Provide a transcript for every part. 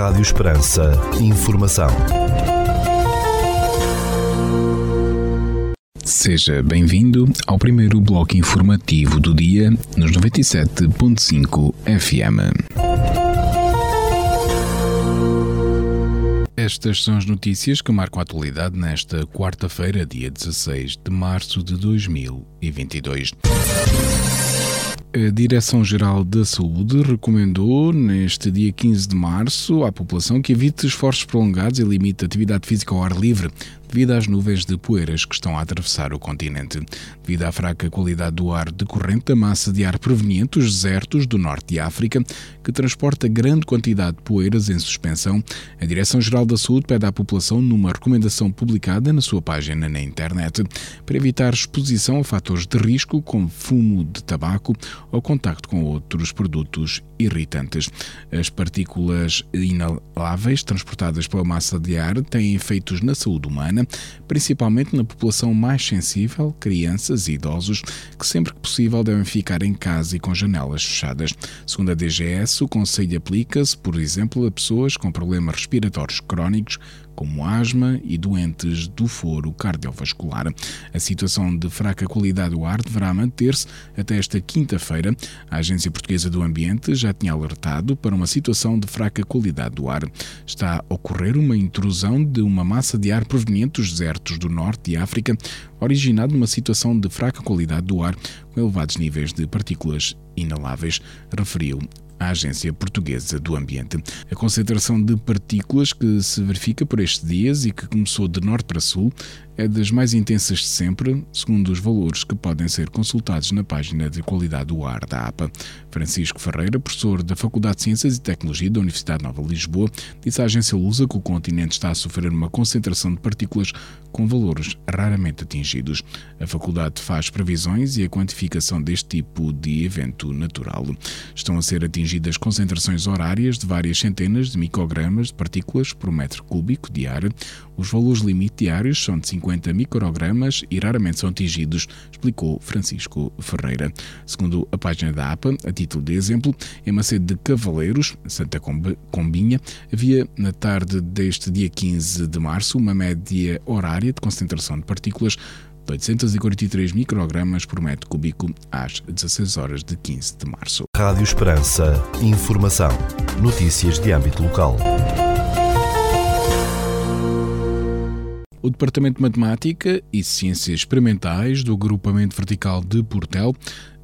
Rádio Esperança. Informação. Seja bem-vindo ao primeiro bloco informativo do dia nos 97.5 FM. Estas são as notícias que marcam a atualidade nesta quarta-feira, dia 16 de março de 2022. A Direção-Geral da Saúde recomendou, neste dia 15 de março, à população que evite esforços prolongados e limite a atividade física ao ar livre, devido às nuvens de poeiras que estão a atravessar o continente. Devido à fraca qualidade do ar decorrente da massa de ar proveniente dos desertos do norte de África, que transporta grande quantidade de poeiras em suspensão, a Direção-Geral da Saúde pede à população, numa recomendação publicada na sua página na internet, para evitar exposição a fatores de risco como fumo de tabaco ou contacto com outros produtos irritantes. As partículas inaláveis transportadas pela massa de ar têm efeitos na saúde humana, principalmente na população mais sensível, crianças e idosos, que sempre que possível devem ficar em casa e com janelas fechadas. Segundo a DGS, o conselho aplica-se, por exemplo, a pessoas com problemas respiratórios crónicos, como asma e doentes do foro cardiovascular. A situação de fraca qualidade do ar deverá manter-se até esta quinta-feira. A Agência Portuguesa do Ambiente já tinha alertado para uma situação de fraca qualidade do ar. Está a ocorrer uma intrusão de uma massa de ar proveniente dos desertos do norte de África, originado numa situação de fraca qualidade do ar, com elevados níveis de partículas inaláveis, referiu a Agência Portuguesa do Ambiente. A concentração de partículas que se verifica por estes dias e que começou de norte para sul é das mais intensas de sempre, segundo os valores que podem ser consultados na página de qualidade do ar da APA. Francisco Ferreira, professor da Faculdade de Ciências e Tecnologia da Universidade Nova de Lisboa, disse à agência Lusa que o continente está a sofrer uma concentração de partículas com valores raramente atingidos. A faculdade faz previsões e a quantificação deste tipo de evento natural. Estão a ser atingidas concentrações horárias de várias centenas de microgramas de partículas por metro cúbico de ar. Os valores limite diários são de 50 microgramas e raramente são atingidos, explicou Francisco Ferreira. Segundo a página da APA, a título de exemplo, em Macedo de Cavaleiros, Santa Combinha, havia na tarde deste dia 15 de março uma média horária de concentração de partículas de 843 microgramas por metro cúbico às 16 horas de 15 de março. Rádio Esperança. Informação. Notícias de âmbito local. O Departamento de Matemática e Ciências Experimentais do Agrupamento Vertical de Portel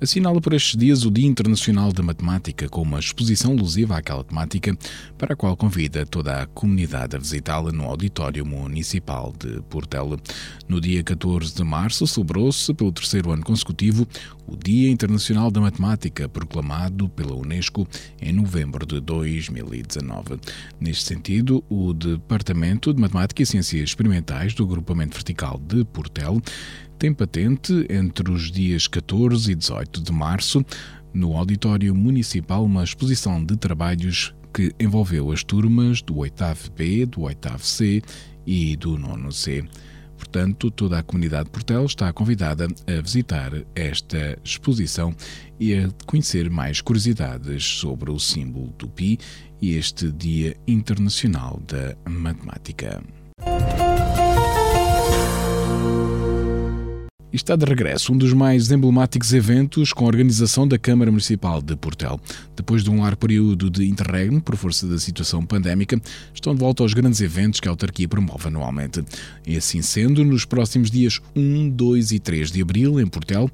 assinala por estes dias o Dia Internacional da Matemática com uma exposição alusiva àquela temática, para a qual convida toda a comunidade a visitá-la no Auditório Municipal de Portel. No dia 14 de março celebrou-se, pelo terceiro ano consecutivo, o Dia Internacional da Matemática, proclamado pela Unesco em novembro de 2019. Neste sentido, o Departamento de Matemática e Ciências Experimentais do Agrupamento Vertical de Portel tem patente entre os dias 14 e 18 de março, no Auditório Municipal, uma exposição de trabalhos que envolveu as turmas do 8 B, do 8 C e do 9 C. Portanto, toda a comunidade de Portel está convidada a visitar esta exposição e a conhecer mais curiosidades sobre o símbolo do Pi e este Dia Internacional da Matemática. Está de regresso um dos mais emblemáticos eventos com a organização da Câmara Municipal de Portel. Depois de um largo período de interregno por força da situação pandémica, estão de volta aos grandes eventos que a autarquia promove anualmente. E assim sendo, nos próximos dias 1, 2 e 3 de abril, em Portel,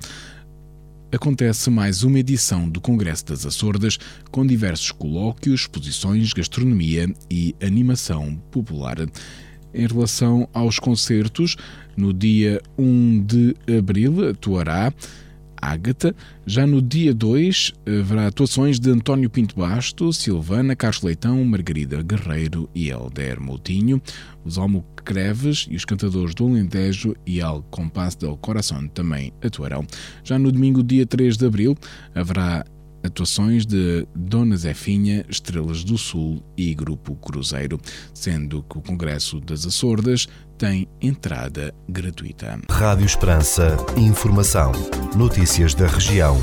acontece mais uma edição do Congresso das Açordas, com diversos colóquios, exposições, gastronomia e animação popular em relação aos concertos. No dia 1 de abril atuará Ágata. Já no dia 2 haverá atuações de António Pinto Basto, Silvana, Carlos Leitão, Margarida Guerreiro e Helder Moutinho. Os Almocreves e os cantadores do Alentejo e Al Compasso del Coração também atuarão. Já no domingo, dia 3 de abril, haverá atuações de Dona Zefinha, Estrelas do Sul e Grupo Cruzeiro, sendo que o Congresso das Açordas tem entrada gratuita. Rádio Esperança, informação, notícias da região.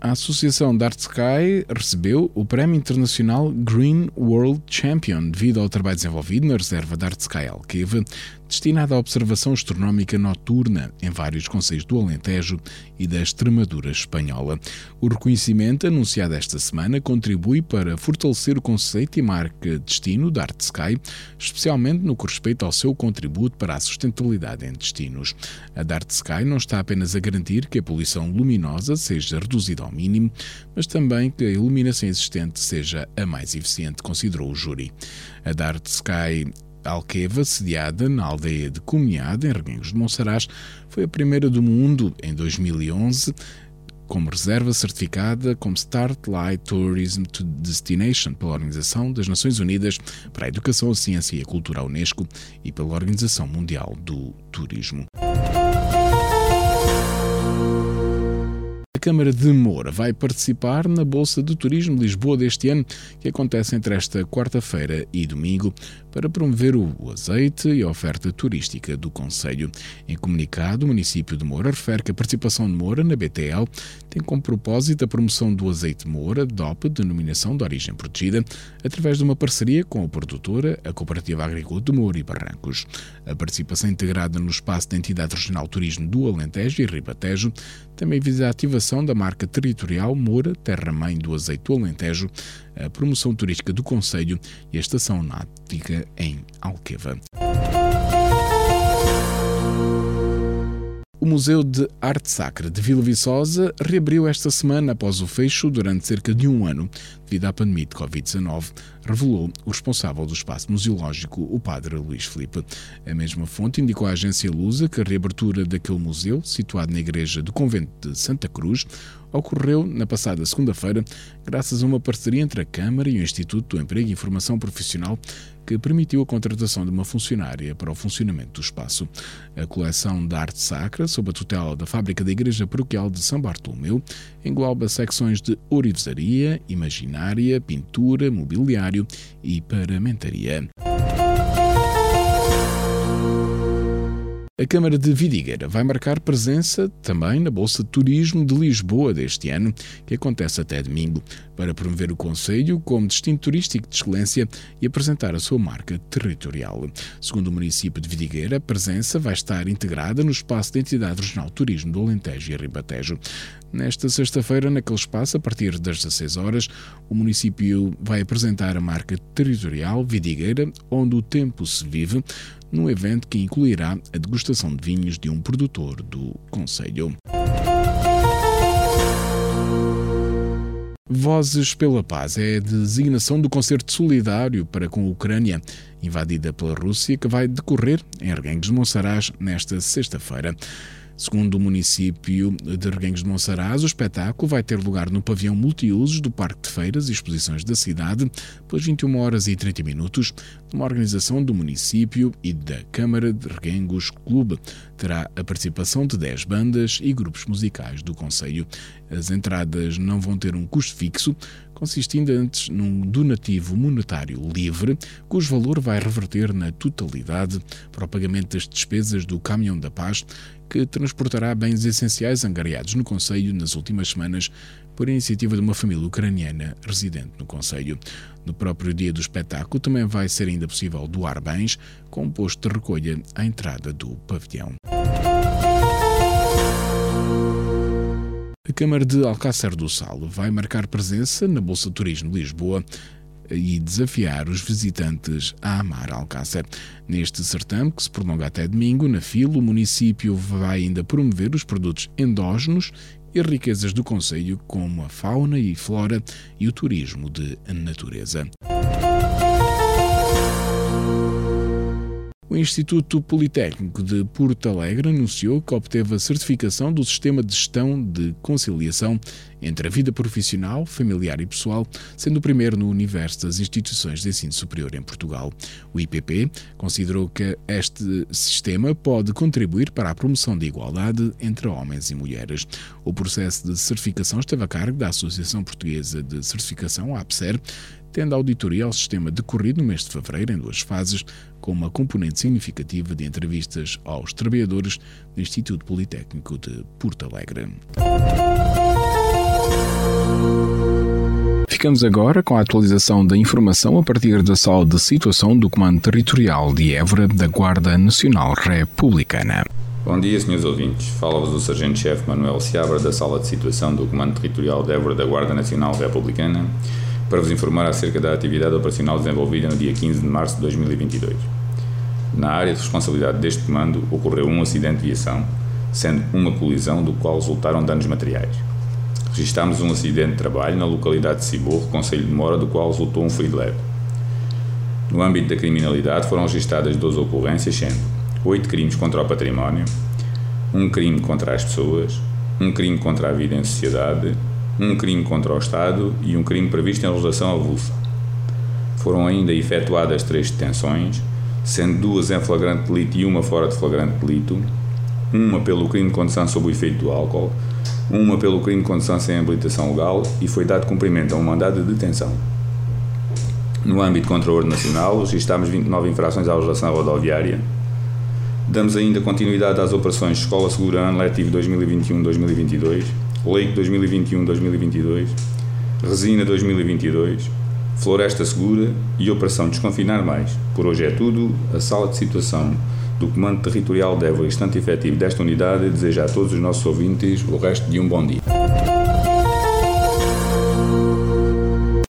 A Associação Dark Sky recebeu o Prémio Internacional Green World Champion devido ao trabalho desenvolvido na reserva Dark Sky Alqueva destinada à observação astronómica noturna em vários conselhos do Alentejo e da Extremadura espanhola. O reconhecimento, anunciado esta semana, contribui para fortalecer o conceito e marca destino da Art Sky, especialmente no que respeita ao seu contributo para a sustentabilidade em destinos. A Dart Sky não está apenas a garantir que a poluição luminosa seja reduzida ao mínimo, mas também que a iluminação existente seja a mais eficiente, considerou o júri. A Dart Sky Alqueva, sediada na aldeia de Comunhada, em Reguengos de Monsaraz, foi a primeira do mundo em 2011 como reserva certificada como Start Light Tourism to Destination pela Organização das Nações Unidas para a Educação, a Ciência e a Cultura Unesco e pela Organização Mundial do Turismo. A Câmara de Moura vai participar na Bolsa de Turismo Lisboa deste ano, que acontece entre esta quarta-feira e domingo, para promover o azeite e a oferta turística do Conselho. Em comunicado, o município de Moura refere que a participação de Moura na BTL tem como propósito a promoção do azeite Moura, DOP, denominação de origem protegida, através de uma parceria com a produtora, a Cooperativa Agrícola de Moura e Barrancos. A participação integrada no espaço da Entidade Regional Turismo do Alentejo e Ribatejo também visa a ativação da marca territorial Moura, terra-mãe do azeite do Alentejo, a promoção turística do Conselho e a estação náutica em Alqueva. O Museu de Arte Sacra de Vila Viçosa reabriu esta semana após o fecho durante cerca de um ano devido à pandemia de Covid-19, revelou o responsável do espaço museológico, o padre Luís Filipe. A mesma fonte indicou à agência Lusa que a reabertura daquele museu, situado na igreja do convento de Santa Cruz, ocorreu na passada segunda-feira, graças a uma parceria entre a Câmara e o Instituto do Emprego e Informação Profissional, que permitiu a contratação de uma funcionária para o funcionamento do espaço. A coleção de arte sacra, sob a tutela da Fábrica da Igreja Paroquial de São Bartolomeu, engloba secções de ourivesaria, imaginária, pintura, mobiliário e paramentaria. A Câmara de Vidigueira vai marcar presença também na Bolsa de Turismo de Lisboa deste ano, que acontece até domingo, para promover o Conselho como destino turístico de excelência e apresentar a sua marca territorial. Segundo o município de Vidigueira, a presença vai estar integrada no espaço da Entidade Regional Turismo do Alentejo e Ribatejo. Nesta sexta-feira, naquele espaço, a partir das 16 horas, o município vai apresentar a marca territorial Vidigueira, onde o tempo se vive, num evento que incluirá a degustação de vinhos de um produtor do Conselho. Vozes pela Paz é a designação do concerto solidário para com a Ucrânia, invadida pela Rússia, que vai decorrer em Arganhos de Monsaraz nesta sexta-feira. Segundo o município de Reguengos de Monsaraz, o espetáculo vai ter lugar no pavião multiusos do Parque de Feiras e Exposições da cidade, pelas 21 horas e 30 minutos, numa organização do município e da Câmara de Reguengos Clube. Terá a participação de 10 bandas e grupos musicais do Conselho. As entradas não vão ter um custo fixo, consistindo antes num donativo monetário livre, cujo valor vai reverter na totalidade para o pagamento das despesas do Caminhão da Paz, que transportará bens essenciais angariados no Conselho nas últimas semanas por iniciativa de uma família ucraniana residente no Conselho. No próprio dia do espetáculo também vai ser ainda possível doar bens com um posto de recolha à entrada do pavilhão. A Câmara de Alcácer do Salo vai marcar presença na Bolsa de Turismo de Lisboa e desafiar os visitantes a amar Alcácer. Neste certame, que se prolonga até domingo, na fila, o município vai ainda promover os produtos endógenos e riquezas do Conselho, como a fauna e flora e o turismo de natureza. O Instituto Politécnico de Porto Alegre anunciou que obteve a certificação do Sistema de Gestão de Conciliação entre a vida profissional, familiar e pessoal, sendo o primeiro no universo das instituições de ensino superior em Portugal. O IPP considerou que este sistema pode contribuir para a promoção da igualdade entre homens e mulheres. O processo de certificação esteve a cargo da Associação Portuguesa de Certificação, APSER, tendo a auditoria ao sistema decorrido no mês de fevereiro em duas fases, com uma componente significativa de entrevistas aos trabalhadores do Instituto Politécnico de Porto Alegre. Ficamos agora com a atualização da informação a partir da sala de situação do Comando Territorial de Évora da Guarda Nacional Republicana. Bom dia, senhores ouvintes. Fala-vos o Sargento-Chefe Manuel Seabra da Sala de Situação do Comando Territorial de Évora da Guarda Nacional Republicana para vos informar acerca da atividade operacional desenvolvida no dia 15 de março de 2022. Na área de responsabilidade deste comando ocorreu um acidente de viação, sendo uma colisão do qual resultaram danos materiais. Registámos um acidente de trabalho na localidade de Ciborro, Conselho de Mora, do qual resultou um ferido leve. No âmbito da criminalidade foram registadas 12 ocorrências, sendo 8 crimes contra o património, um crime contra as pessoas, um crime contra a vida em sociedade, um crime contra o Estado e um crime previsto em legislação avulsa. Foram ainda efetuadas três detenções, sendo duas em flagrante delito e uma fora de flagrante delito, uma pelo crime de condução sob o efeito do álcool, uma pelo crime de condução sem habilitação legal e foi dado cumprimento a um mandado de detenção. No âmbito de controle nacional, registámos 29 infrações à legislação rodoviária. Damos ainda continuidade às operações Escola Segura Ano Letivo 2021-2022, Leite 2021-2022, Resina 2022, Floresta Segura e Operação Desconfinar Mais. Por hoje é tudo. A sala de situação do Comando Territorial de Évora, instante efetivo desta unidade, deseja a todos os nossos ouvintes o resto de um bom dia.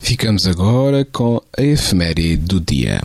Ficamos agora com a efeméride do dia.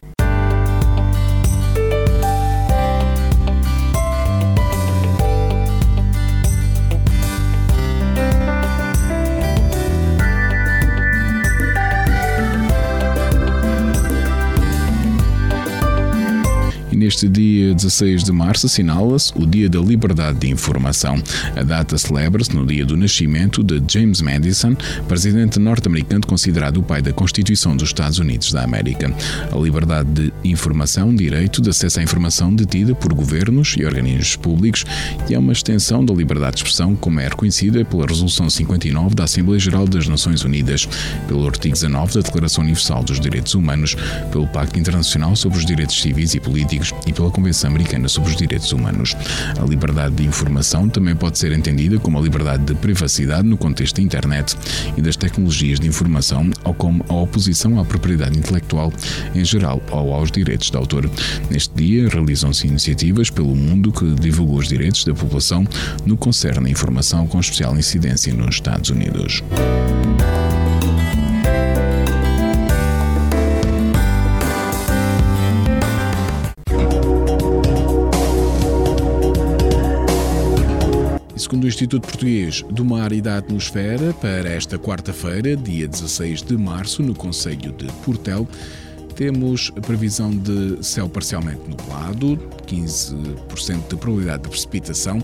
Neste dia 16 de março assinala-se o Dia da Liberdade de Informação. A data celebra-se no dia do nascimento de James Madison, presidente norte-americano considerado o pai da Constituição dos Estados Unidos da América. A liberdade de informação, direito de acesso à informação detida por governos e organismos públicos, e é uma extensão da liberdade de expressão, como é reconhecida pela Resolução 59 da Assembleia Geral das Nações Unidas, pelo artigo 19 da Declaração Universal dos Direitos Humanos, pelo Pacto Internacional sobre os Direitos Civis e Políticos e pela Convenção Americana sobre os Direitos Humanos. A liberdade de informação também pode ser entendida como a liberdade de privacidade no contexto da internet e das tecnologias de informação, ou como a oposição à propriedade intelectual em geral ou aos direitos de autor. Neste dia, realizam-se iniciativas pelo mundo que divulgam os direitos da população no que concerne a informação com especial incidência nos Estados Unidos. Instituto Português do Mar e da Atmosfera, para esta quarta-feira, dia 16 de março, no Conselho de Portel, temos a previsão de céu parcialmente nublado, 15% de probabilidade de precipitação,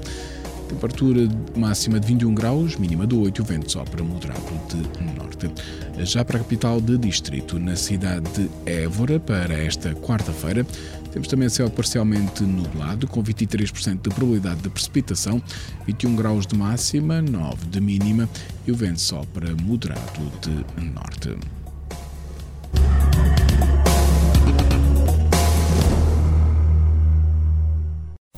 temperatura máxima de 21 graus, mínima de 8, o vento sopra moderado de norte. Já para a capital de distrito, na cidade de Évora, para esta quarta-feira, temos também céu parcialmente nublado, com 23% de probabilidade de precipitação, 21 graus de máxima, 9 de mínima e o vento sopra moderado de norte.